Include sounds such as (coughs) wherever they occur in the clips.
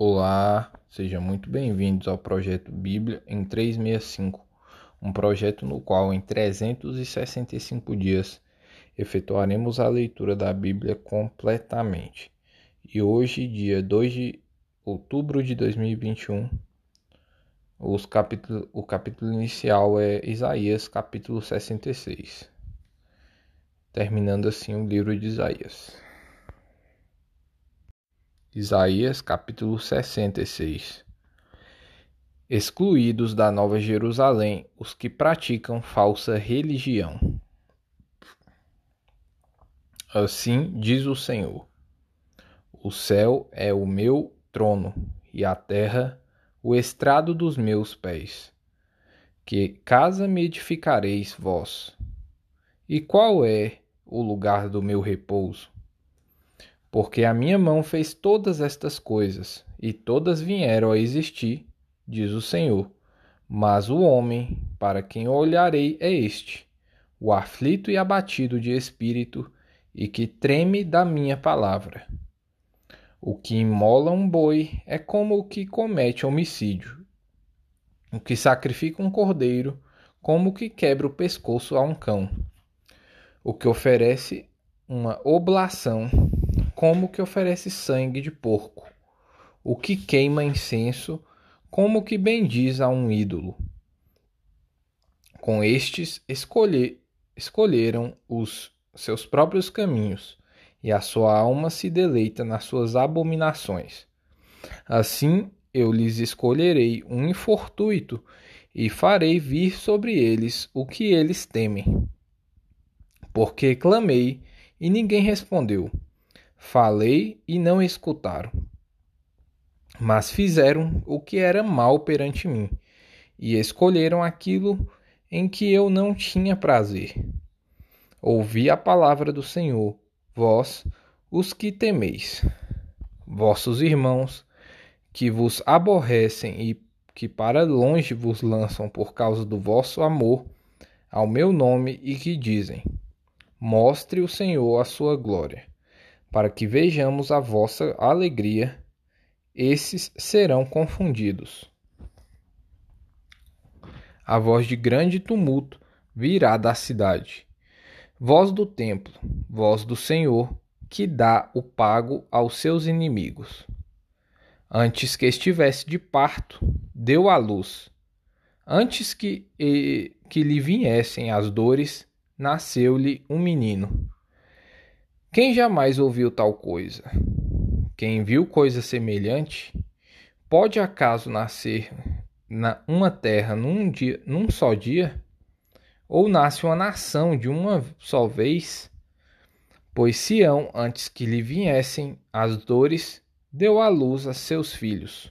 Olá, sejam muito bem-vindos ao projeto Bíblia em 365, um projeto no qual em 365 dias efetuaremos a leitura da Bíblia completamente. E hoje, dia 2 de outubro de 2021, os capítulo, o capítulo inicial é Isaías, capítulo 66, terminando assim o livro de Isaías. Isaías capítulo 66 Excluídos da Nova Jerusalém os que praticam falsa religião. Assim diz o Senhor: O céu é o meu trono e a terra o estrado dos meus pés. Que casa me edificareis vós? E qual é o lugar do meu repouso? Porque a minha mão fez todas estas coisas, e todas vieram a existir, diz o Senhor. Mas o homem, para quem olharei, é este, o aflito e abatido de espírito, e que treme da minha palavra. O que imola um boi é como o que comete homicídio. O que sacrifica um cordeiro, como o que quebra o pescoço a um cão. O que oferece uma oblação como que oferece sangue de porco, o que queima incenso, como que bendiz a um ídolo. Com estes escolher, escolheram os seus próprios caminhos, e a sua alma se deleita nas suas abominações. Assim eu lhes escolherei um infortuito e farei vir sobre eles o que eles temem. Porque clamei e ninguém respondeu Falei e não escutaram. Mas fizeram o que era mal perante mim, e escolheram aquilo em que eu não tinha prazer. Ouvi a palavra do Senhor, vós, os que temeis, vossos irmãos, que vos aborrecem e que para longe vos lançam por causa do vosso amor ao meu nome e que dizem: Mostre o Senhor a sua glória para que vejamos a vossa alegria, esses serão confundidos. A voz de grande tumulto virá da cidade. Voz do templo, voz do Senhor, que dá o pago aos seus inimigos. Antes que estivesse de parto, deu à luz. Antes que, que lhe viessem as dores, nasceu-lhe um menino. Quem jamais ouviu tal coisa? Quem viu coisa semelhante? Pode acaso nascer na uma terra num dia, num só dia? Ou nasce uma nação de uma só vez? Pois Sião, antes que lhe viessem as dores, deu à luz a seus filhos.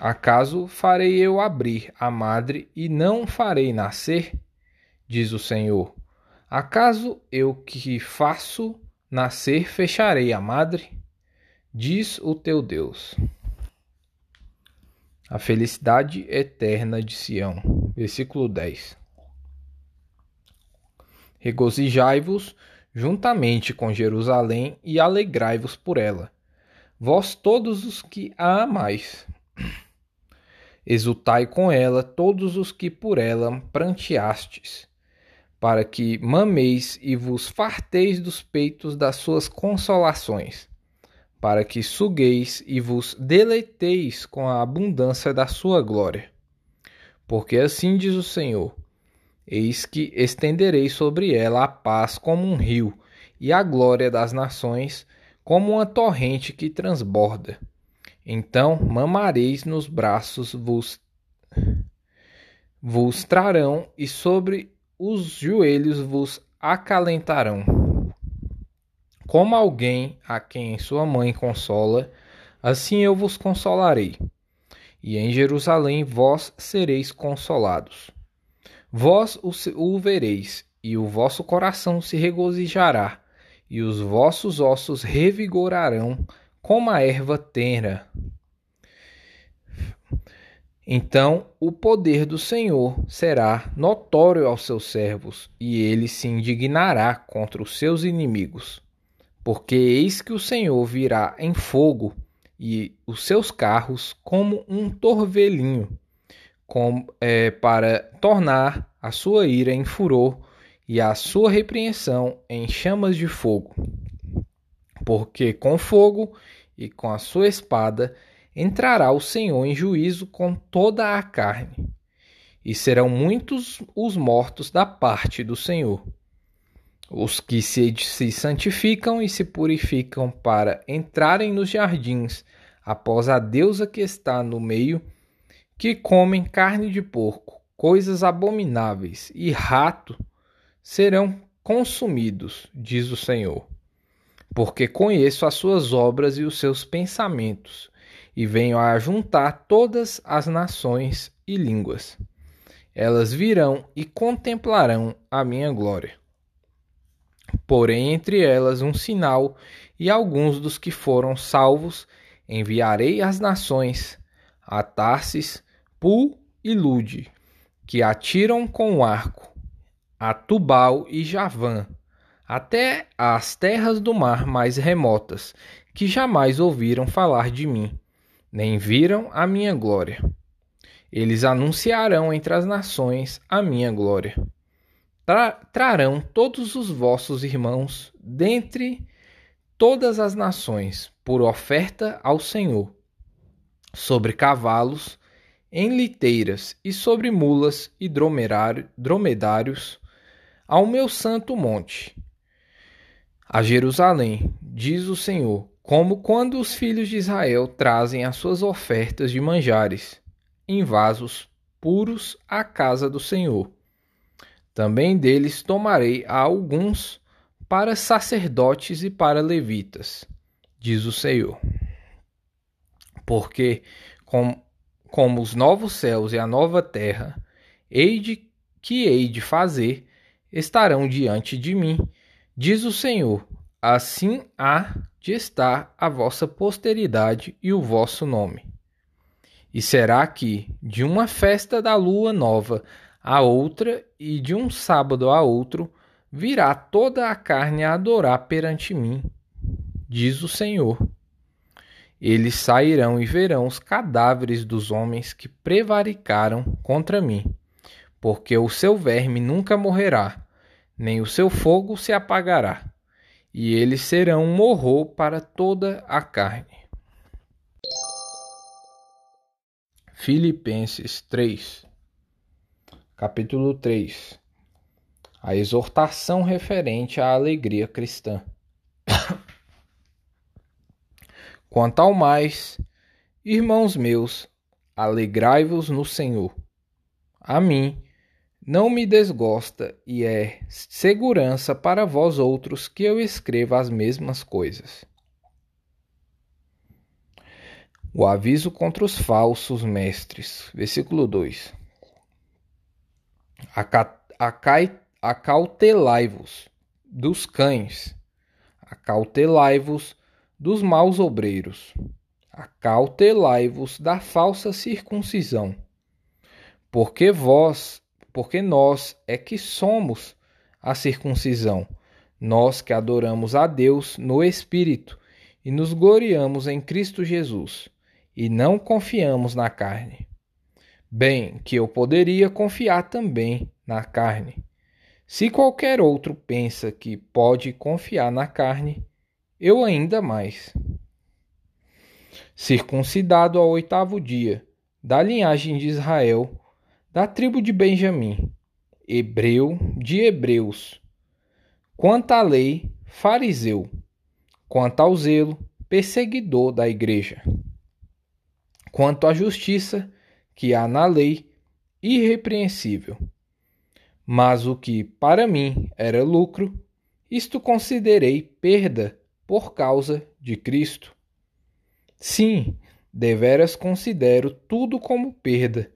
Acaso farei eu abrir a madre e não farei nascer? Diz o Senhor. Acaso eu que faço nascer fecharei a madre? Diz o teu Deus. A felicidade eterna de Sião. Versículo 10. Regozijai-vos juntamente com Jerusalém e alegrai-vos por ela, vós todos os que a amais. Exultai com ela todos os que por ela pranteastes para que mameis e vos farteis dos peitos das suas consolações, para que sugueis e vos deleiteis com a abundância da sua glória. Porque assim diz o Senhor: Eis que estenderei sobre ela a paz como um rio, e a glória das nações como uma torrente que transborda. Então mamareis nos braços, vos, vos trarão, e sobre os joelhos vos acalentarão. Como alguém a quem sua mãe consola, assim eu vos consolarei. E em Jerusalém vós sereis consolados. Vós o vereis, e o vosso coração se regozijará, e os vossos ossos revigorarão como a erva tenra. Então o poder do Senhor será notório aos seus servos, e ele se indignará contra os seus inimigos. Porque eis que o Senhor virá em fogo, e os seus carros como um torvelinho, com, é, para tornar a sua ira em furor e a sua repreensão em chamas de fogo. Porque com fogo e com a sua espada entrará o Senhor em juízo com toda a carne, e serão muitos os mortos da parte do Senhor. Os que se, se santificam e se purificam para entrarem nos jardins após a deusa que está no meio, que comem carne de porco, coisas abomináveis e rato, serão consumidos, diz o Senhor. Porque conheço as suas obras e os seus pensamentos, e venho a juntar todas as nações e línguas. Elas virão e contemplarão a minha glória. Porém, entre elas um sinal, e alguns dos que foram salvos enviarei às nações, a Tarsis, Pu e Lude, que atiram com o arco, a Tubal e Javã, até às terras do mar mais remotas, que jamais ouviram falar de mim, nem viram a minha glória. Eles anunciarão entre as nações a minha glória. Tra trarão todos os vossos irmãos dentre todas as nações por oferta ao Senhor, sobre cavalos, em liteiras e sobre mulas e dromedários, ao meu santo monte, a Jerusalém, diz o Senhor, como quando os filhos de Israel trazem as suas ofertas de manjares em vasos puros à casa do Senhor. Também deles tomarei a alguns para sacerdotes e para levitas, diz o Senhor. Porque, com, como os novos céus e a nova terra, hei de, que hei de fazer, estarão diante de mim, diz o Senhor, assim há de estar a vossa posteridade e o vosso nome. E será que, de uma festa da lua nova a outra, e de um sábado a outro, virá toda a carne a adorar perante mim, diz o Senhor. Eles sairão e verão os cadáveres dos homens que prevaricaram contra mim, porque o seu verme nunca morrerá, nem o seu fogo se apagará, e eles serão um horror para toda a carne. Filipenses 3 Capítulo 3 a exortação referente à alegria cristã. (coughs) Quanto ao mais, irmãos meus, alegrai-vos no Senhor. A mim não me desgosta e é segurança para vós outros que eu escreva as mesmas coisas. O aviso contra os falsos mestres. Versículo 2. Acai acautelai-vos dos cães, acautelai-vos dos maus obreiros, acautelai-vos da falsa circuncisão. Porque vós, porque nós é que somos a circuncisão, nós que adoramos a Deus no Espírito e nos gloriamos em Cristo Jesus, e não confiamos na carne. Bem, que eu poderia confiar também na carne se qualquer outro pensa que pode confiar na carne, eu ainda mais. Circuncidado ao oitavo dia, da linhagem de Israel, da tribo de Benjamim, hebreu de hebreus. Quanto à lei, fariseu. Quanto ao zelo, perseguidor da igreja. Quanto à justiça que há na lei, irrepreensível mas o que para mim era lucro, isto considerei perda por causa de Cristo. Sim, deveras considero tudo como perda,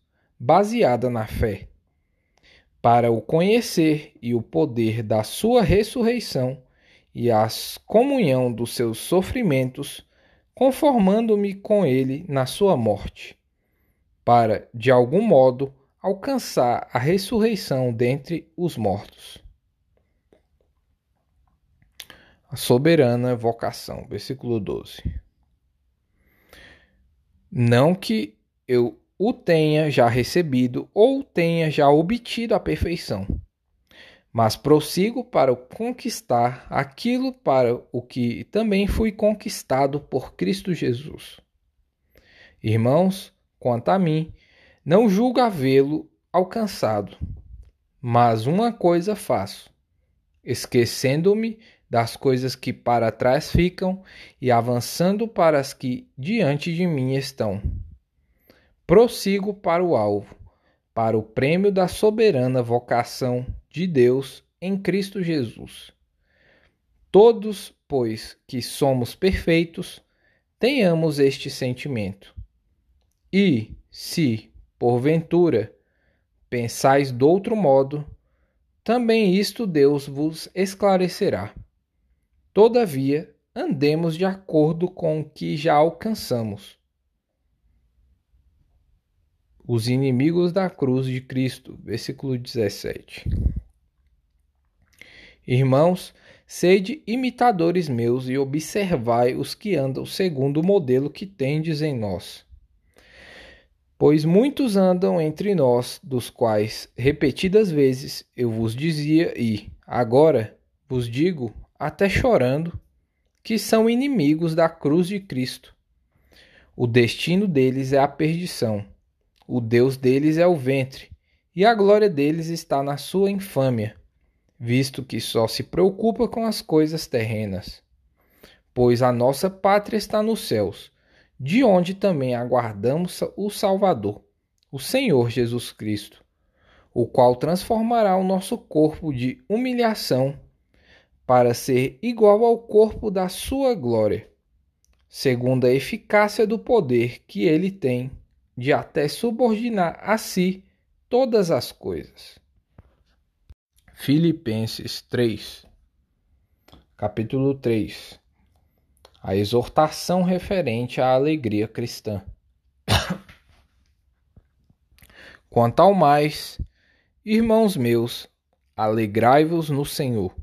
baseada na fé, para o conhecer e o poder da sua ressurreição e a comunhão dos seus sofrimentos, conformando-me com ele na sua morte, para, de algum modo, alcançar a ressurreição dentre os mortos. A soberana vocação, versículo 12. Não que eu o tenha já recebido ou tenha já obtido a perfeição, mas prossigo para conquistar aquilo para o que também fui conquistado por Cristo Jesus. Irmãos, quanto a mim, não julgo havê-lo alcançado, mas uma coisa faço, esquecendo-me das coisas que para trás ficam e avançando para as que diante de mim estão. Prossigo para o alvo, para o prêmio da soberana vocação de Deus em Cristo Jesus. Todos, pois, que somos perfeitos, tenhamos este sentimento. E, se, porventura, pensais de outro modo, também isto Deus vos esclarecerá. Todavia, andemos de acordo com o que já alcançamos. Os inimigos da cruz de Cristo, versículo 17. Irmãos, sede imitadores meus e observai os que andam segundo o modelo que tendes em nós Pois muitos andam entre nós, dos quais repetidas vezes eu vos dizia e, agora, vos digo, até chorando, que são inimigos da cruz de Cristo. O destino deles é a perdição, o Deus deles é o ventre, e a glória deles está na sua infâmia, visto que só se preocupa com as coisas terrenas. Pois a nossa pátria está nos céus de onde também aguardamos o Salvador, o Senhor Jesus Cristo, o qual transformará o nosso corpo de humilhação para ser igual ao corpo da sua glória, segundo a eficácia do poder que ele tem de até subordinar a si todas as coisas. Filipenses 3 Capítulo 3 a exortação referente à alegria cristã. (coughs) Quanto ao mais, irmãos meus, alegrai-vos no Senhor.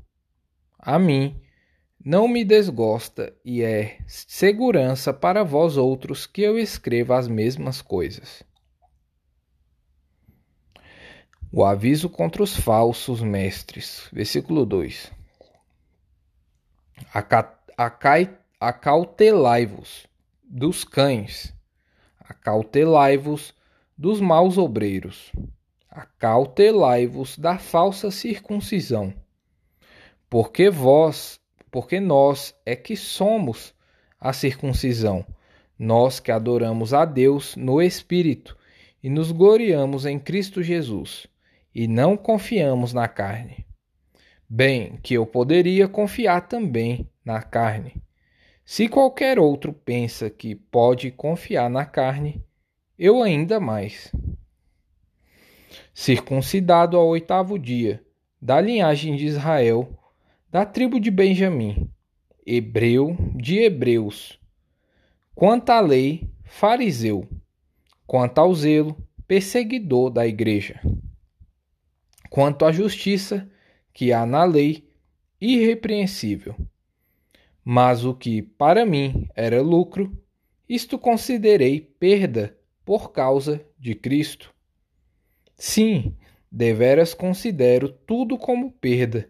A mim não me desgosta e é segurança para vós outros que eu escreva as mesmas coisas. O aviso contra os falsos mestres. Versículo 2. Acai acautelai-vos dos cães, acautelai-vos dos maus obreiros, acautelai-vos da falsa circuncisão. Porque vós, porque nós é que somos a circuncisão, nós que adoramos a Deus no Espírito e nos gloriamos em Cristo Jesus, e não confiamos na carne. Bem, que eu poderia confiar também na carne. Se qualquer outro pensa que pode confiar na carne, eu ainda mais. Circuncidado ao oitavo dia, da linhagem de Israel, da tribo de Benjamim, hebreu de hebreus. Quanto à lei, fariseu. Quanto ao zelo, perseguidor da igreja. Quanto à justiça que há na lei, irrepreensível mas o que para mim era lucro, isto considerei perda por causa de Cristo. Sim, deveras considero tudo como perda,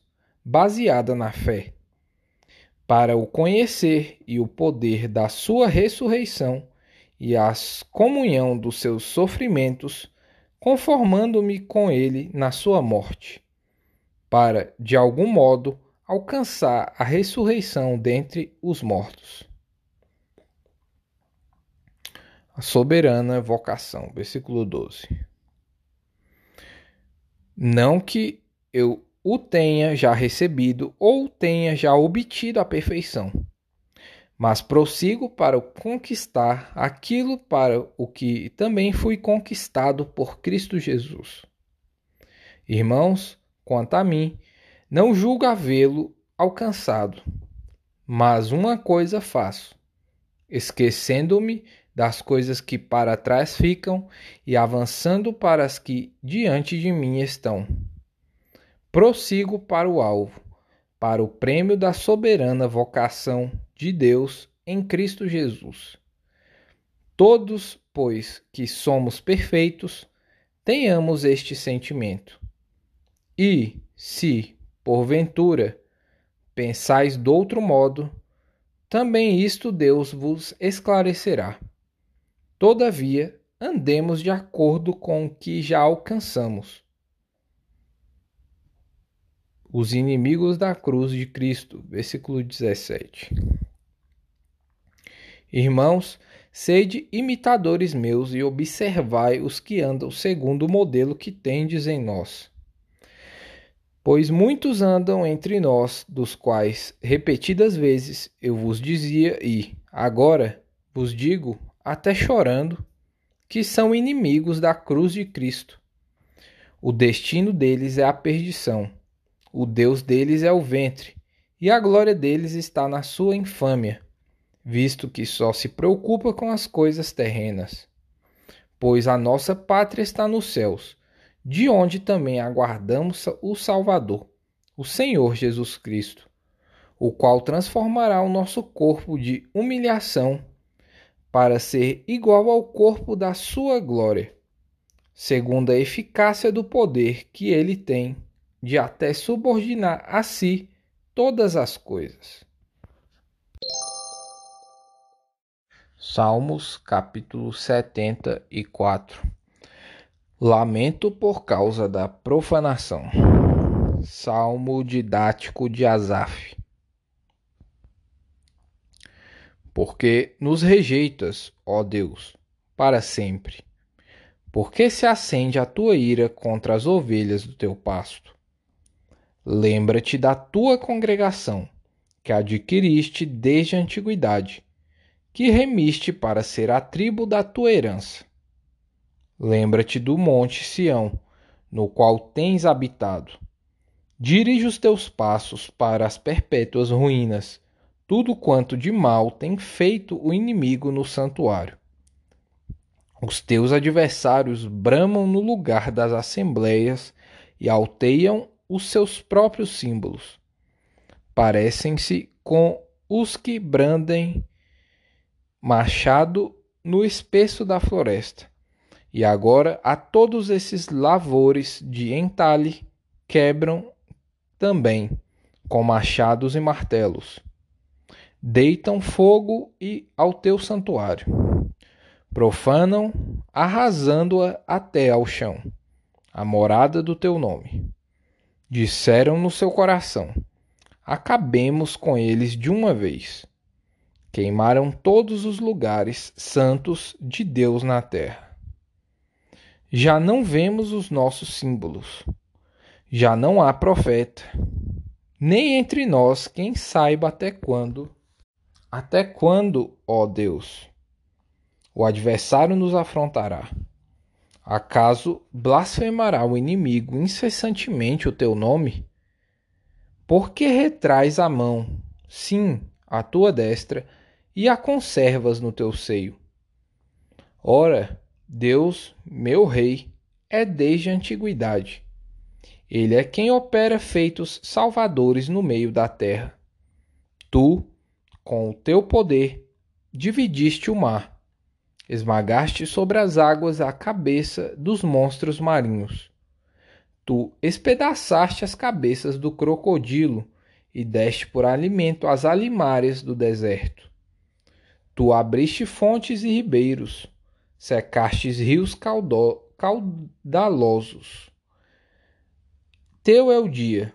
baseada na fé, para o conhecer e o poder da sua ressurreição e a comunhão dos seus sofrimentos, conformando-me com ele na sua morte, para, de algum modo, alcançar a ressurreição dentre os mortos. A soberana vocação, versículo 12. Não que eu o tenha já recebido ou tenha já obtido a perfeição mas prossigo para conquistar aquilo para o que também fui conquistado por Cristo Jesus. Irmãos, quanto a mim, não julgo havê-lo alcançado, mas uma coisa faço, esquecendo-me das coisas que para trás ficam e avançando para as que diante de mim estão. Prossigo para o alvo, para o prêmio da soberana vocação de Deus em Cristo Jesus. Todos, pois, que somos perfeitos, tenhamos este sentimento. E, se, porventura, pensais de outro modo, também isto Deus vos esclarecerá. Todavia, andemos de acordo com o que já alcançamos. Os inimigos da cruz de Cristo, versículo 17. Irmãos, sede imitadores meus e observai os que andam segundo o modelo que tendes em nós. Pois muitos andam entre nós, dos quais repetidas vezes eu vos dizia e, agora, vos digo, até chorando, que são inimigos da cruz de Cristo. O destino deles é a perdição, o Deus deles é o ventre, e a glória deles está na sua infâmia visto que só se preocupa com as coisas terrenas. Pois a nossa pátria está nos céus, de onde também aguardamos o Salvador, o Senhor Jesus Cristo, o qual transformará o nosso corpo de humilhação para ser igual ao corpo da sua glória, segundo a eficácia do poder que ele tem de até subordinar a si todas as coisas. Salmos capítulo 74 Lamento por causa da profanação. Salmo didático de Asaf. Porque nos rejeitas, ó Deus, para sempre. Porque se acende a tua ira contra as ovelhas do teu pasto. Lembra-te da tua congregação, que adquiriste desde a antiguidade que remiste para ser a tribo da tua herança. Lembra-te do monte Sião, no qual tens habitado. Dirige os teus passos para as perpétuas ruínas, tudo quanto de mal tem feito o inimigo no santuário. Os teus adversários bramam no lugar das assembleias e alteiam os seus próprios símbolos. Parecem-se com os que brandem machado no espesso da floresta. E agora a todos esses lavores de entalhe quebram também com machados e martelos. Deitam fogo e ao teu santuário. Profanam, arrasando-a até ao chão, a morada do teu nome. Disseram no seu coração: Acabemos com eles de uma vez queimaram todos os lugares santos de Deus na terra. Já não vemos os nossos símbolos, já não há profeta, nem entre nós quem saiba até quando, até quando, ó Deus, o adversário nos afrontará. Acaso blasfemará o inimigo incessantemente o teu nome? Por que retrais a mão, sim, a tua destra, e a conservas no teu seio. Ora, Deus, meu Rei, é desde a antiguidade. Ele é quem opera feitos salvadores no meio da terra. Tu, com o teu poder, dividiste o mar, esmagaste sobre as águas a cabeça dos monstros marinhos. Tu espedaçaste as cabeças do crocodilo e deste por alimento às alimárias do deserto. Tu abriste fontes e ribeiros, secastes rios caudalosos. Teu é o dia,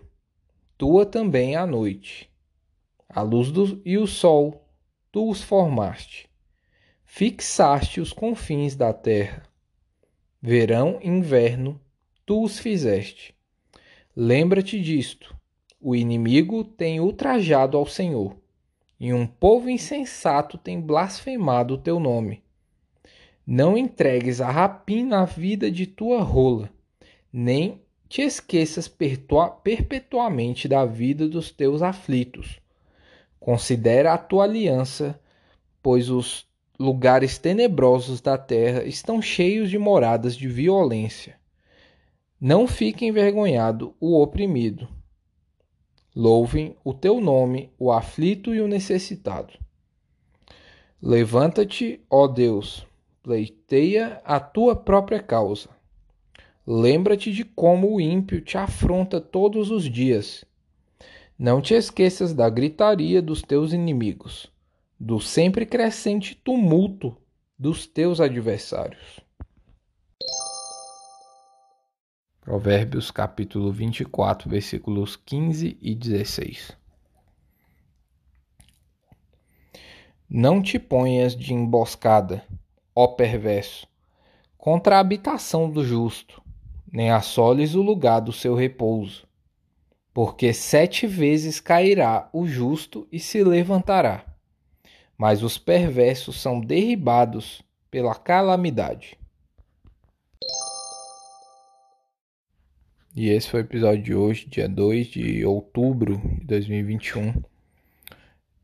tua também a noite. A luz do, e o sol, tu os formaste. Fixaste os confins da terra. Verão e inverno, tu os fizeste. Lembra-te disto: o inimigo tem ultrajado ao Senhor e um povo insensato tem blasfemado o teu nome. Não entregues a rapina a vida de tua rola, nem te esqueças perpetuamente da vida dos teus aflitos. Considera a tua aliança, pois os lugares tenebrosos da terra estão cheios de moradas de violência. Não fique envergonhado o oprimido, Louvem o teu nome, o aflito e o necessitado. Levanta-te, ó Deus, pleiteia a tua própria causa. Lembra-te de como o ímpio te afronta todos os dias. Não te esqueças da gritaria dos teus inimigos, do sempre crescente tumulto dos teus adversários. Provérbios capítulo 24, versículos 15 e 16. Não te ponhas de emboscada, ó perverso, contra a habitação do justo, nem assoles o lugar do seu repouso, porque sete vezes cairá o justo e se levantará, mas os perversos são derribados pela calamidade. E esse foi o episódio de hoje, dia 2 de outubro de 2021.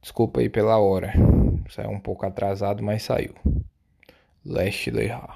Desculpa aí pela hora. Saiu um pouco atrasado, mas saiu. Leste Leha.